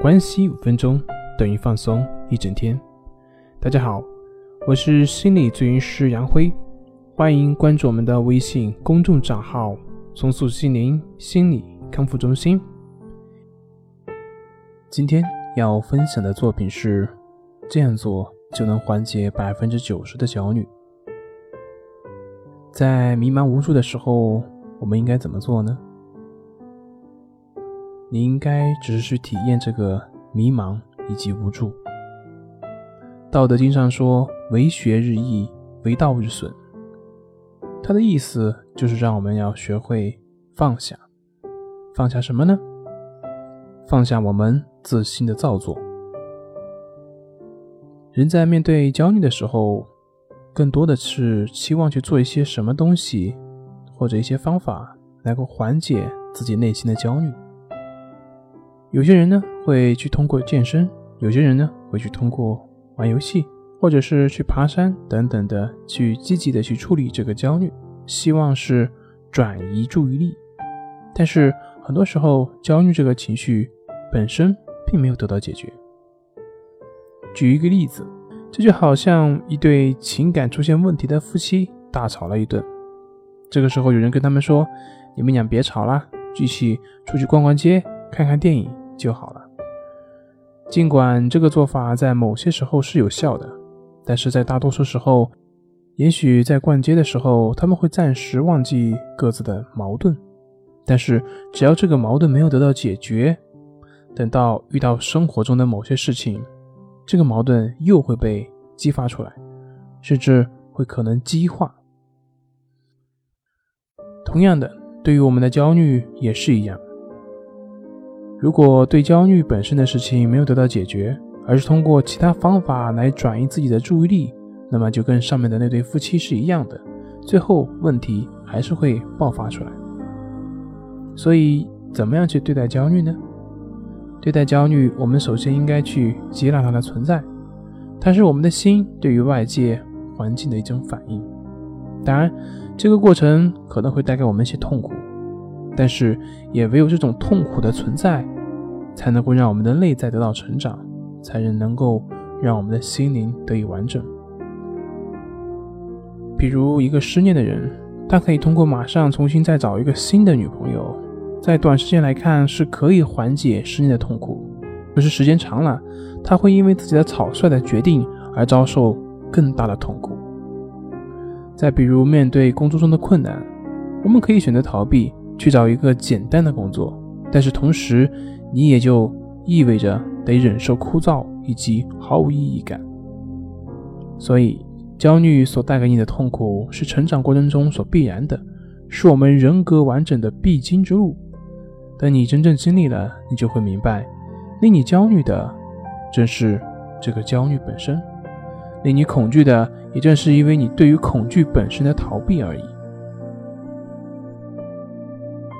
关系五分钟等于放松一整天。大家好，我是心理咨询师杨辉，欢迎关注我们的微信公众账号“重塑心灵心理康复中心”。今天要分享的作品是：这样做就能缓解百分之九十的焦虑。在迷茫无助的时候，我们应该怎么做呢？你应该只是去体验这个迷茫以及无助。道德经上说：“为学日益，为道日损。”它的意思就是让我们要学会放下。放下什么呢？放下我们自信的造作。人在面对焦虑的时候，更多的是期望去做一些什么东西，或者一些方法，能够缓解自己内心的焦虑。有些人呢会去通过健身，有些人呢会去通过玩游戏，或者是去爬山等等的，去积极的去处理这个焦虑，希望是转移注意力。但是很多时候，焦虑这个情绪本身并没有得到解决。举一个例子，这就好像一对情感出现问题的夫妻大吵了一顿，这个时候有人跟他们说：“你们俩别吵了，一起出去逛逛街，看看电影。”就好了。尽管这个做法在某些时候是有效的，但是在大多数时候，也许在逛街的时候，他们会暂时忘记各自的矛盾。但是只要这个矛盾没有得到解决，等到遇到生活中的某些事情，这个矛盾又会被激发出来，甚至会可能激化。同样的，对于我们的焦虑也是一样。如果对焦虑本身的事情没有得到解决，而是通过其他方法来转移自己的注意力，那么就跟上面的那对夫妻是一样的，最后问题还是会爆发出来。所以，怎么样去对待焦虑呢？对待焦虑，我们首先应该去接纳它的存在，它是我们的心对于外界环境的一种反应。当然，这个过程可能会带给我们一些痛苦。但是，也唯有这种痛苦的存在，才能够让我们的内在得到成长，才能能够让我们的心灵得以完整。比如，一个失恋的人，他可以通过马上重新再找一个新的女朋友，在短时间来看是可以缓解失恋的痛苦。可是时间长了，他会因为自己的草率的决定而遭受更大的痛苦。再比如，面对工作中的困难，我们可以选择逃避。去找一个简单的工作，但是同时，你也就意味着得忍受枯燥以及毫无意义感。所以，焦虑所带给你的痛苦是成长过程中所必然的，是我们人格完整的必经之路。等你真正经历了，你就会明白，令你焦虑的正是这个焦虑本身，令你恐惧的也正是因为你对于恐惧本身的逃避而已。